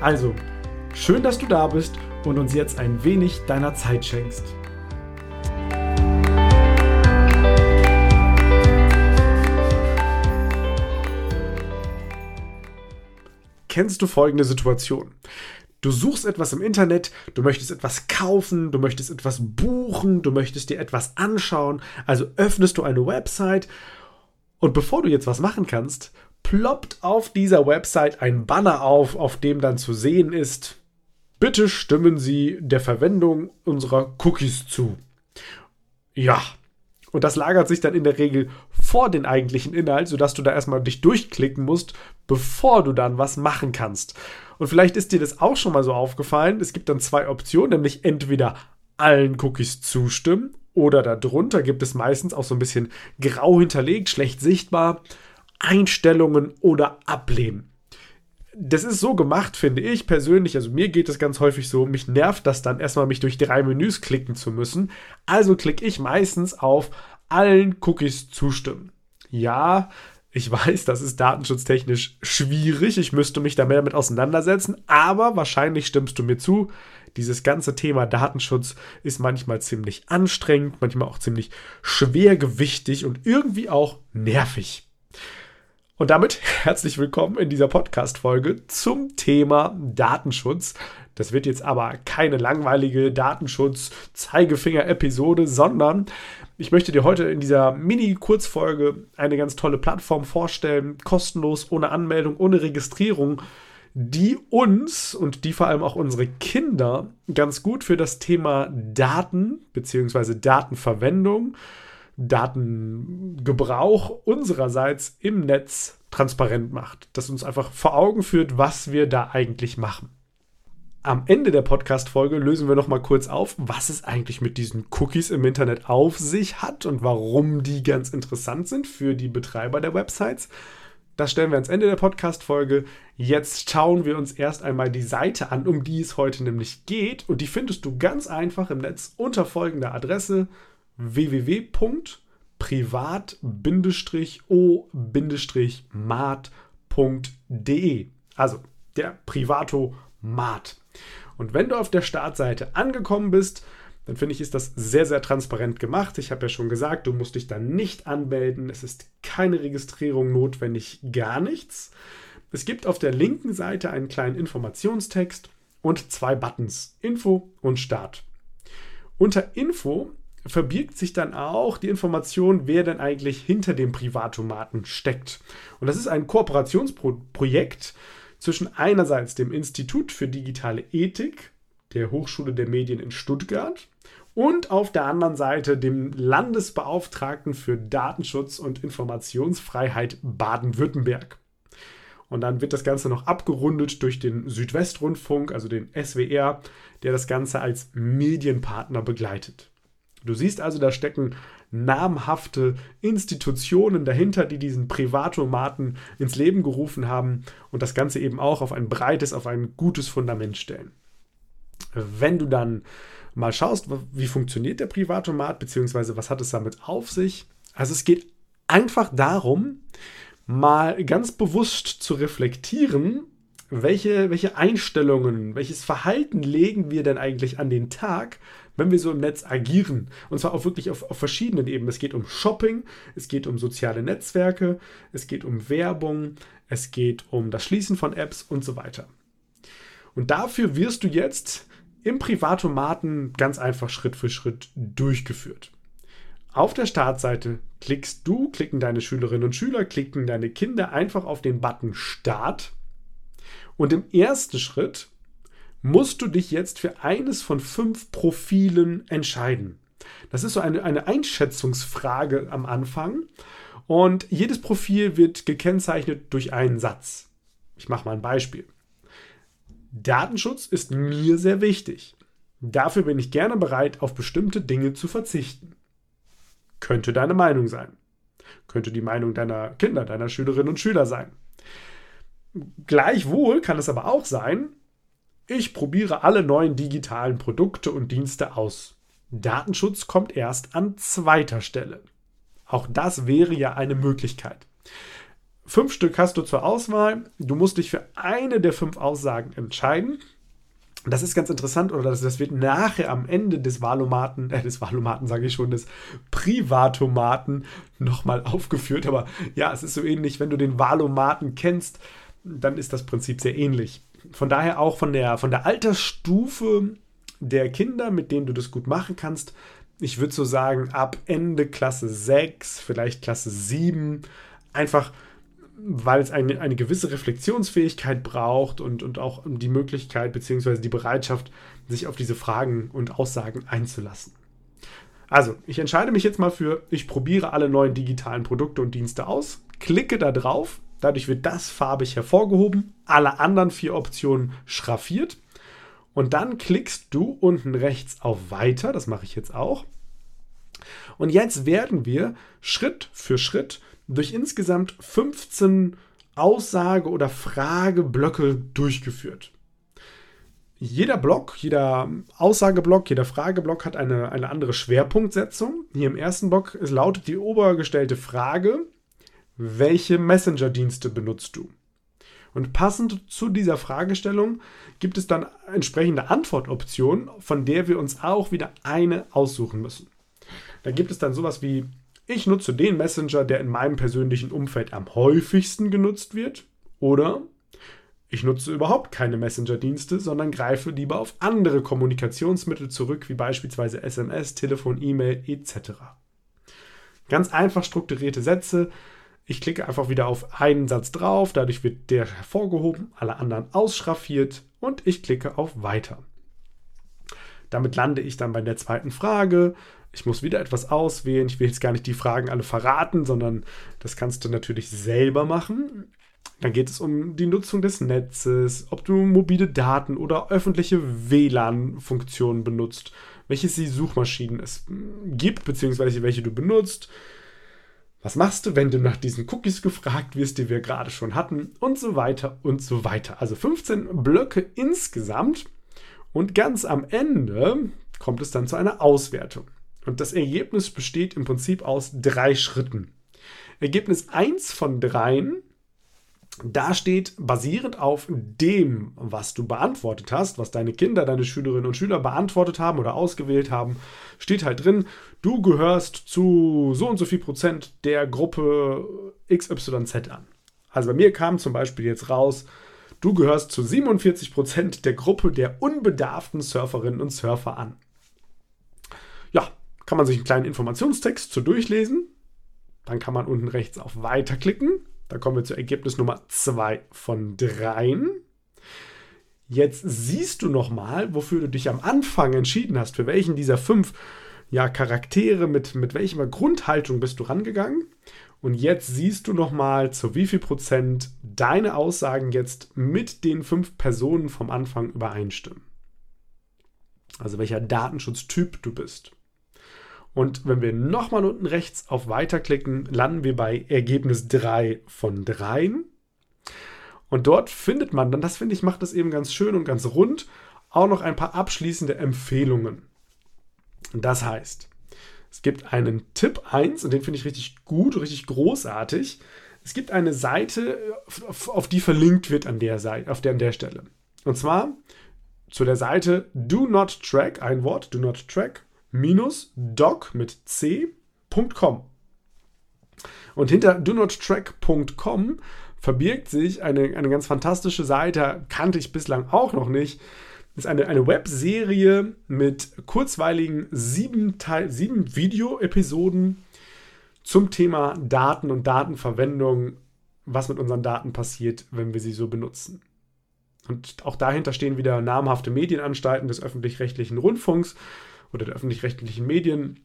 Also, schön, dass du da bist und uns jetzt ein wenig deiner Zeit schenkst. Kennst du folgende Situation? Du suchst etwas im Internet, du möchtest etwas kaufen, du möchtest etwas buchen, du möchtest dir etwas anschauen, also öffnest du eine Website und bevor du jetzt was machen kannst, ploppt auf dieser Website ein Banner auf, auf dem dann zu sehen ist, bitte stimmen Sie der Verwendung unserer Cookies zu. Ja, und das lagert sich dann in der Regel vor den eigentlichen Inhalt, sodass du da erstmal dich durchklicken musst, bevor du dann was machen kannst. Und vielleicht ist dir das auch schon mal so aufgefallen. Es gibt dann zwei Optionen, nämlich entweder allen Cookies zustimmen oder darunter gibt es meistens auch so ein bisschen grau hinterlegt, schlecht sichtbar, Einstellungen oder ablehnen. Das ist so gemacht, finde ich persönlich. Also mir geht es ganz häufig so, mich nervt das dann erstmal, mich durch drei Menüs klicken zu müssen. Also klicke ich meistens auf allen Cookies zustimmen. Ja, ich weiß, das ist datenschutztechnisch schwierig. Ich müsste mich da mehr damit auseinandersetzen, aber wahrscheinlich stimmst du mir zu dieses ganze Thema Datenschutz ist manchmal ziemlich anstrengend, manchmal auch ziemlich schwergewichtig und irgendwie auch nervig. Und damit herzlich willkommen in dieser Podcast-Folge zum Thema Datenschutz. Das wird jetzt aber keine langweilige Datenschutz-Zeigefinger-Episode, sondern ich möchte dir heute in dieser Mini-Kurzfolge eine ganz tolle Plattform vorstellen, kostenlos, ohne Anmeldung, ohne Registrierung die uns und die vor allem auch unsere Kinder ganz gut für das Thema Daten bzw. Datenverwendung, Datengebrauch unsererseits im Netz transparent macht, das uns einfach vor Augen führt, was wir da eigentlich machen. Am Ende der Podcast-Folge lösen wir nochmal kurz auf, was es eigentlich mit diesen Cookies im Internet auf sich hat und warum die ganz interessant sind für die Betreiber der Websites. Das stellen wir ans Ende der Podcast-Folge. Jetzt schauen wir uns erst einmal die Seite an, um die es heute nämlich geht. Und die findest du ganz einfach im Netz unter folgender Adresse www.privat-o-mart.de. Also der Privato Mart. Und wenn du auf der Startseite angekommen bist, dann finde ich, ist das sehr, sehr transparent gemacht. Ich habe ja schon gesagt, du musst dich da nicht anmelden. Es ist keine Registrierung notwendig, gar nichts. Es gibt auf der linken Seite einen kleinen Informationstext und zwei Buttons, Info und Start. Unter Info verbirgt sich dann auch die Information, wer denn eigentlich hinter dem Privatomaten steckt. Und das ist ein Kooperationsprojekt zwischen einerseits dem Institut für digitale Ethik der Hochschule der Medien in Stuttgart und auf der anderen Seite dem Landesbeauftragten für Datenschutz und Informationsfreiheit Baden-Württemberg. Und dann wird das Ganze noch abgerundet durch den Südwestrundfunk, also den SWR, der das Ganze als Medienpartner begleitet. Du siehst also, da stecken namhafte Institutionen dahinter, die diesen Privatomaten ins Leben gerufen haben und das Ganze eben auch auf ein breites, auf ein gutes Fundament stellen. Wenn du dann mal schaust, wie funktioniert der Privatomat, beziehungsweise was hat es damit auf sich. Also es geht einfach darum, mal ganz bewusst zu reflektieren, welche, welche Einstellungen, welches Verhalten legen wir denn eigentlich an den Tag, wenn wir so im Netz agieren. Und zwar auch wirklich auf, auf verschiedenen Ebenen. Es geht um Shopping, es geht um soziale Netzwerke, es geht um Werbung, es geht um das Schließen von Apps und so weiter. Und dafür wirst du jetzt im Privatomaten ganz einfach Schritt für Schritt durchgeführt. Auf der Startseite klickst du, klicken deine Schülerinnen und Schüler, klicken deine Kinder einfach auf den Button Start. Und im ersten Schritt musst du dich jetzt für eines von fünf Profilen entscheiden. Das ist so eine, eine Einschätzungsfrage am Anfang. Und jedes Profil wird gekennzeichnet durch einen Satz. Ich mache mal ein Beispiel. Datenschutz ist mir sehr wichtig. Dafür bin ich gerne bereit, auf bestimmte Dinge zu verzichten. Könnte deine Meinung sein. Könnte die Meinung deiner Kinder, deiner Schülerinnen und Schüler sein. Gleichwohl kann es aber auch sein, ich probiere alle neuen digitalen Produkte und Dienste aus. Datenschutz kommt erst an zweiter Stelle. Auch das wäre ja eine Möglichkeit. Fünf Stück hast du zur Auswahl. Du musst dich für eine der fünf Aussagen entscheiden. Das ist ganz interessant, oder das, das wird nachher am Ende des Wahlomaten, äh, des Wahlomaten sage ich schon, des Privatomaten nochmal aufgeführt. Aber ja, es ist so ähnlich, wenn du den Wahlomaten kennst, dann ist das Prinzip sehr ähnlich. Von daher auch von der, von der Altersstufe der Kinder, mit denen du das gut machen kannst, ich würde so sagen, ab Ende Klasse 6, vielleicht Klasse 7, einfach weil es eine, eine gewisse Reflexionsfähigkeit braucht und, und auch die Möglichkeit bzw. die Bereitschaft, sich auf diese Fragen und Aussagen einzulassen. Also, ich entscheide mich jetzt mal für, ich probiere alle neuen digitalen Produkte und Dienste aus, klicke da drauf, dadurch wird das farbig hervorgehoben, alle anderen vier Optionen schraffiert und dann klickst du unten rechts auf Weiter, das mache ich jetzt auch. Und jetzt werden wir Schritt für Schritt durch insgesamt 15 Aussage- oder Frageblöcke durchgeführt. Jeder Block, jeder Aussageblock, jeder Frageblock hat eine, eine andere Schwerpunktsetzung. Hier im ersten Block lautet die obergestellte Frage, welche Messenger-Dienste benutzt du? Und passend zu dieser Fragestellung gibt es dann entsprechende Antwortoptionen, von der wir uns auch wieder eine aussuchen müssen. Da gibt es dann sowas wie, ich nutze den Messenger, der in meinem persönlichen Umfeld am häufigsten genutzt wird. Oder ich nutze überhaupt keine Messenger-Dienste, sondern greife lieber auf andere Kommunikationsmittel zurück, wie beispielsweise SMS, Telefon, E-Mail etc. Ganz einfach strukturierte Sätze, ich klicke einfach wieder auf einen Satz drauf, dadurch wird der hervorgehoben, alle anderen ausschraffiert und ich klicke auf Weiter. Damit lande ich dann bei der zweiten Frage. Ich muss wieder etwas auswählen. Ich will jetzt gar nicht die Fragen alle verraten, sondern das kannst du natürlich selber machen. Dann geht es um die Nutzung des Netzes, ob du mobile Daten oder öffentliche WLAN-Funktionen benutzt, welche Suchmaschinen es gibt, beziehungsweise welche du benutzt, was machst du, wenn du nach diesen Cookies gefragt wirst, die wir gerade schon hatten und so weiter und so weiter. Also 15 Blöcke insgesamt und ganz am Ende kommt es dann zu einer Auswertung. Und das Ergebnis besteht im Prinzip aus drei Schritten. Ergebnis 1 von dreien da steht, basierend auf dem, was du beantwortet hast, was deine Kinder, deine Schülerinnen und Schüler beantwortet haben oder ausgewählt haben, steht halt drin, du gehörst zu so und so viel Prozent der Gruppe XYZ an. Also bei mir kam zum Beispiel jetzt raus, du gehörst zu 47 Prozent der Gruppe der unbedarften Surferinnen und Surfer an. Ja, kann man sich einen kleinen Informationstext zu durchlesen. Dann kann man unten rechts auf Weiter klicken da kommen wir zu Ergebnis Nummer 2 von 3. Jetzt siehst du nochmal, wofür du dich am Anfang entschieden hast, für welchen dieser fünf ja, Charaktere, mit, mit welcher Grundhaltung bist du rangegangen. Und jetzt siehst du nochmal, zu wie viel Prozent deine Aussagen jetzt mit den fünf Personen vom Anfang übereinstimmen. Also welcher Datenschutztyp du bist. Und wenn wir nochmal unten rechts auf Weiter klicken, landen wir bei Ergebnis 3 von 3. Und dort findet man dann, das finde ich, macht das eben ganz schön und ganz rund, auch noch ein paar abschließende Empfehlungen. Das heißt, es gibt einen Tipp 1 und den finde ich richtig gut, richtig großartig. Es gibt eine Seite, auf die verlinkt wird an der Seite, auf der, an der Stelle. Und zwar zu der Seite Do Not Track, ein Wort, Do Not Track, doc mit c.com. Und hinter donottrack.com verbirgt sich eine, eine ganz fantastische Seite, kannte ich bislang auch noch nicht. Das ist eine, eine Webserie mit kurzweiligen sieben, sieben Video-Episoden zum Thema Daten und Datenverwendung, was mit unseren Daten passiert, wenn wir sie so benutzen. Und auch dahinter stehen wieder namhafte Medienanstalten des öffentlich-rechtlichen Rundfunks oder der öffentlich-rechtlichen Medien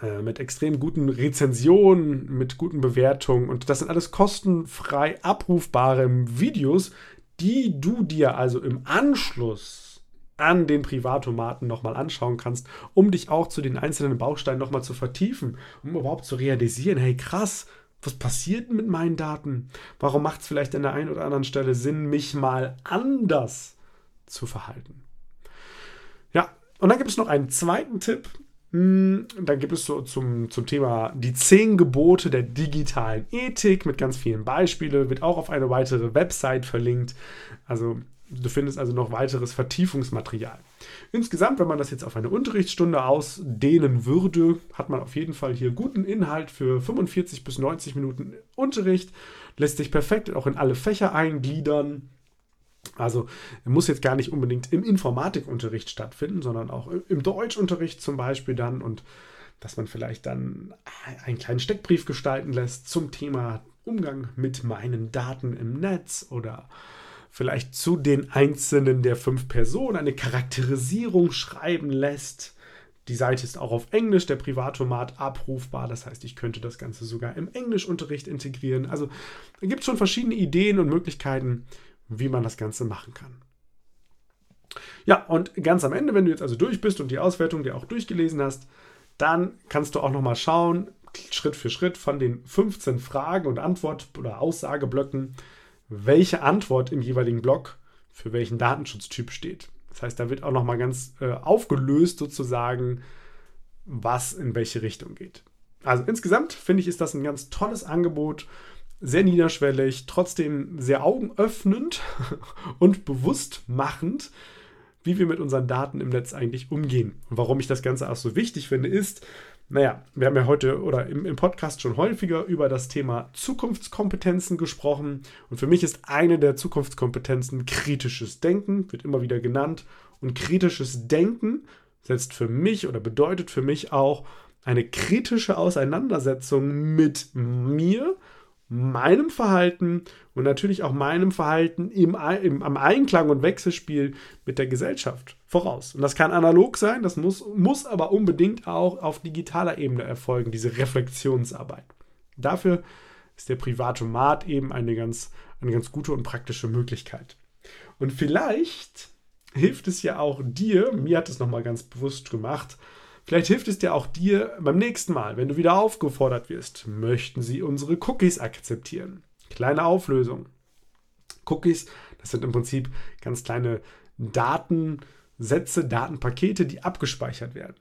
äh, mit extrem guten Rezensionen, mit guten Bewertungen. Und das sind alles kostenfrei abrufbare Videos, die du dir also im Anschluss an den Privattomaten nochmal anschauen kannst, um dich auch zu den einzelnen Bausteinen nochmal zu vertiefen, um überhaupt zu realisieren, hey krass, was passiert mit meinen Daten? Warum macht es vielleicht an der einen oder anderen Stelle Sinn, mich mal anders zu verhalten? Ja, und dann gibt es noch einen zweiten Tipp. Hm, dann gibt es so zum, zum Thema die zehn Gebote der digitalen Ethik mit ganz vielen Beispielen, wird auch auf eine weitere Website verlinkt. Also du findest also noch weiteres Vertiefungsmaterial. Insgesamt, wenn man das jetzt auf eine Unterrichtsstunde ausdehnen würde, hat man auf jeden Fall hier guten Inhalt für 45 bis 90 Minuten Unterricht, lässt sich perfekt auch in alle Fächer eingliedern. Also muss jetzt gar nicht unbedingt im Informatikunterricht stattfinden, sondern auch im Deutschunterricht zum Beispiel dann und dass man vielleicht dann einen kleinen Steckbrief gestalten lässt zum Thema Umgang mit meinen Daten im Netz oder vielleicht zu den einzelnen der fünf Personen eine Charakterisierung schreiben lässt. Die Seite ist auch auf Englisch, der Privattomat abrufbar. Das heißt, ich könnte das Ganze sogar im Englischunterricht integrieren. Also da gibt es schon verschiedene Ideen und Möglichkeiten, wie man das Ganze machen kann. Ja, und ganz am Ende, wenn du jetzt also durch bist und die Auswertung dir auch durchgelesen hast, dann kannst du auch nochmal schauen, Schritt für Schritt von den 15 Fragen und Antwort- oder Aussageblöcken, welche Antwort im jeweiligen Block für welchen Datenschutztyp steht. Das heißt, da wird auch nochmal ganz äh, aufgelöst sozusagen, was in welche Richtung geht. Also insgesamt finde ich, ist das ein ganz tolles Angebot sehr niederschwellig, trotzdem sehr augenöffnend und bewusst machend, wie wir mit unseren Daten im Netz eigentlich umgehen. Und warum ich das Ganze auch so wichtig finde, ist, naja, wir haben ja heute oder im, im, Podcast schon häufiger über das Thema Zukunftskompetenzen gesprochen. Und für mich ist eine der Zukunftskompetenzen kritisches Denken, wird immer wieder genannt. Und kritisches Denken setzt für mich oder bedeutet für mich auch eine kritische Auseinandersetzung mit mir meinem Verhalten und natürlich auch meinem Verhalten im, im, am Einklang und Wechselspiel mit der Gesellschaft voraus. Und das kann analog sein, das muss, muss aber unbedingt auch auf digitaler Ebene erfolgen, diese Reflexionsarbeit. Dafür ist der Privatomat eben eine ganz, eine ganz gute und praktische Möglichkeit. Und vielleicht hilft es ja auch dir, mir hat es nochmal ganz bewusst gemacht, Vielleicht hilft es dir auch dir beim nächsten Mal, wenn du wieder aufgefordert wirst. Möchten sie unsere Cookies akzeptieren? Kleine Auflösung. Cookies, das sind im Prinzip ganz kleine Datensätze, Datenpakete, die abgespeichert werden.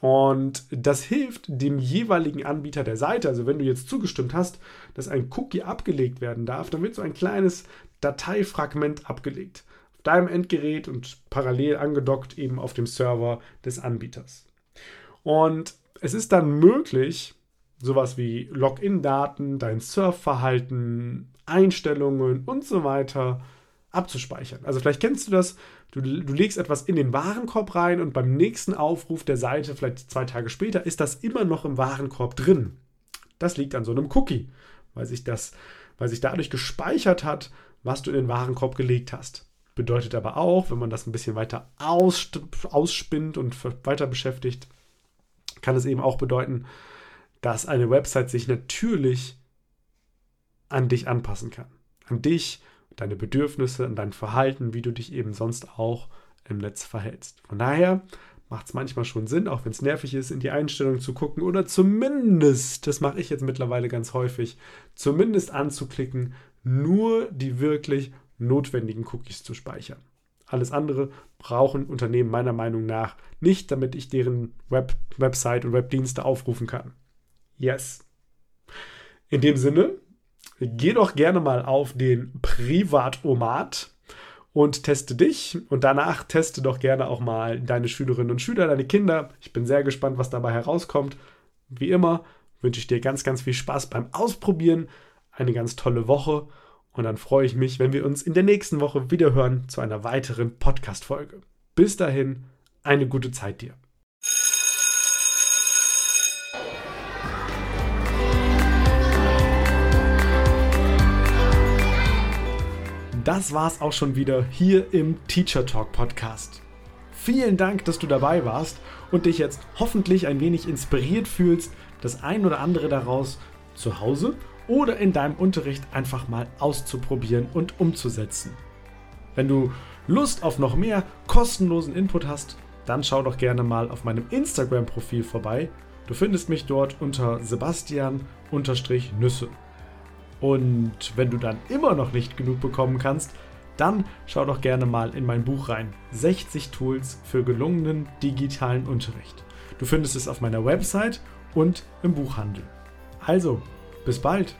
Und das hilft dem jeweiligen Anbieter der Seite. Also wenn du jetzt zugestimmt hast, dass ein Cookie abgelegt werden darf, dann wird so ein kleines Dateifragment abgelegt. Auf deinem Endgerät und parallel angedockt eben auf dem Server des Anbieters. Und es ist dann möglich, sowas wie Login-Daten, dein Surfverhalten, Einstellungen und so weiter abzuspeichern. Also vielleicht kennst du das, du, du legst etwas in den Warenkorb rein und beim nächsten Aufruf der Seite, vielleicht zwei Tage später, ist das immer noch im Warenkorb drin. Das liegt an so einem Cookie, weil sich das, weil sich dadurch gespeichert hat, was du in den Warenkorb gelegt hast. Bedeutet aber auch, wenn man das ein bisschen weiter ausspinnt und weiter beschäftigt, kann es eben auch bedeuten, dass eine Website sich natürlich an dich anpassen kann. An dich, deine Bedürfnisse, an dein Verhalten, wie du dich eben sonst auch im Netz verhältst. Von daher macht es manchmal schon Sinn, auch wenn es nervig ist, in die Einstellungen zu gucken oder zumindest, das mache ich jetzt mittlerweile ganz häufig, zumindest anzuklicken, nur die wirklich notwendigen Cookies zu speichern. Alles andere brauchen Unternehmen meiner Meinung nach nicht, damit ich deren Web Website und Webdienste aufrufen kann. Yes. In dem Sinne, geh doch gerne mal auf den Privatomat und teste dich und danach teste doch gerne auch mal deine Schülerinnen und Schüler, deine Kinder. Ich bin sehr gespannt, was dabei herauskommt. Wie immer wünsche ich dir ganz, ganz viel Spaß beim Ausprobieren, eine ganz tolle Woche und dann freue ich mich, wenn wir uns in der nächsten Woche wieder hören zu einer weiteren Podcast-Folge. Bis dahin, eine gute Zeit dir. Das war's auch schon wieder hier im Teacher Talk Podcast. Vielen Dank, dass du dabei warst und dich jetzt hoffentlich ein wenig inspiriert fühlst, das ein oder andere daraus zu Hause oder in deinem Unterricht einfach mal auszuprobieren und umzusetzen. Wenn du Lust auf noch mehr kostenlosen Input hast, dann schau doch gerne mal auf meinem Instagram-Profil vorbei. Du findest mich dort unter Sebastian-Nüsse. Und wenn du dann immer noch nicht genug bekommen kannst, dann schau doch gerne mal in mein Buch rein. 60 Tools für gelungenen digitalen Unterricht. Du findest es auf meiner Website und im Buchhandel. Also, bis bald!